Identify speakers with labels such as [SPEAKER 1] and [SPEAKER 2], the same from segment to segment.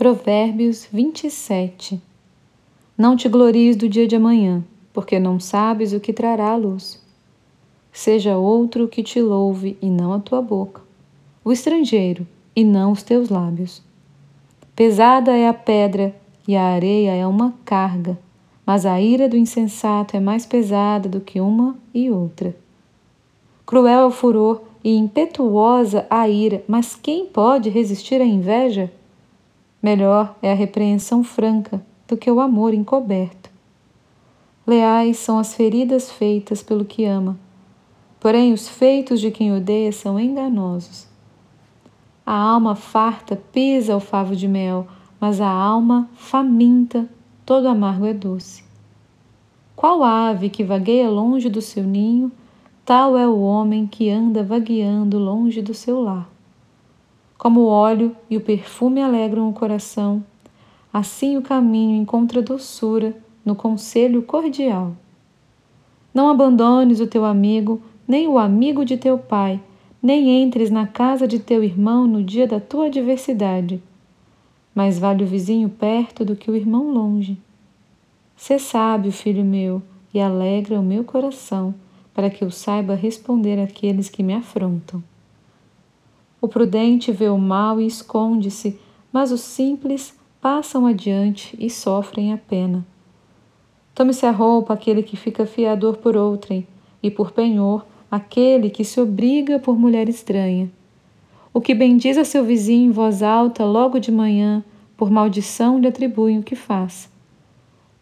[SPEAKER 1] Provérbios 27 Não te glories do dia de amanhã, porque não sabes o que trará a luz. Seja outro que te louve e não a tua boca, o estrangeiro e não os teus lábios. Pesada é a pedra e a areia é uma carga, mas a ira do insensato é mais pesada do que uma e outra. Cruel é o furor e impetuosa a ira, mas quem pode resistir à inveja? Melhor é a repreensão franca do que o amor encoberto. Leais são as feridas feitas pelo que ama, porém os feitos de quem odeia são enganosos. A alma farta pisa o favo de mel, mas a alma faminta todo amargo é doce. Qual ave que vagueia longe do seu ninho, tal é o homem que anda vagueando longe do seu lar. Como o óleo e o perfume alegram o coração, assim o caminho encontra doçura no conselho cordial. Não abandones o teu amigo, nem o amigo de teu pai, nem entres na casa de teu irmão no dia da tua adversidade. Mais vale o vizinho perto do que o irmão longe. Sê sábio, filho meu, e alegra o meu coração, para que eu saiba responder àqueles que me afrontam. O prudente vê o mal e esconde-se, mas os simples passam adiante e sofrem a pena. Tome-se a roupa aquele que fica fiador por outrem, e por penhor aquele que se obriga por mulher estranha. O que bendiz a seu vizinho em voz alta logo de manhã, por maldição lhe atribuem o que faz.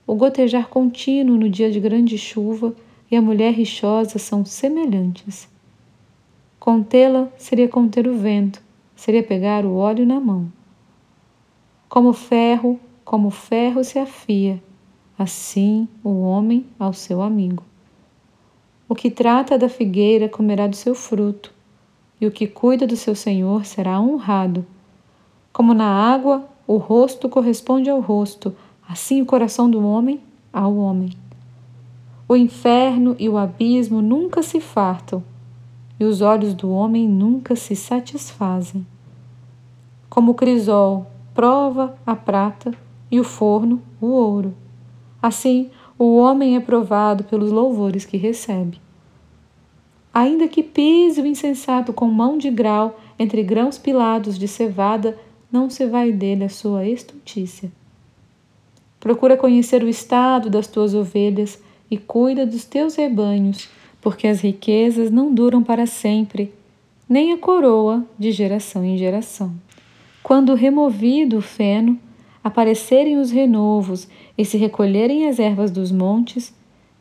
[SPEAKER 1] O gotejar contínuo no dia de grande chuva e a mulher rixosa são semelhantes. Contê-la seria conter o vento, seria pegar o óleo na mão. Como ferro, como ferro se afia, assim o homem ao seu amigo. O que trata da figueira comerá do seu fruto, e o que cuida do seu senhor será honrado. Como na água o rosto corresponde ao rosto, assim o coração do homem ao homem. O inferno e o abismo nunca se fartam, e os olhos do homem nunca se satisfazem. Como o crisol prova a prata e o forno o ouro. Assim, o homem é provado pelos louvores que recebe. Ainda que pise o insensato com mão de grau entre grãos pilados de cevada, não se vai dele a sua estultícia. Procura conhecer o estado das tuas ovelhas e cuida dos teus rebanhos porque as riquezas não duram para sempre, nem a coroa de geração em geração. Quando removido o feno, aparecerem os renovos e se recolherem as ervas dos montes,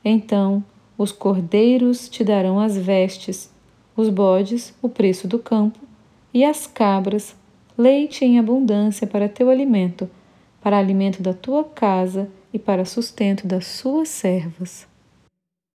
[SPEAKER 1] então os cordeiros te darão as vestes, os bodes o preço do campo, e as cabras leite em abundância para teu alimento, para alimento da tua casa e para sustento das suas servas.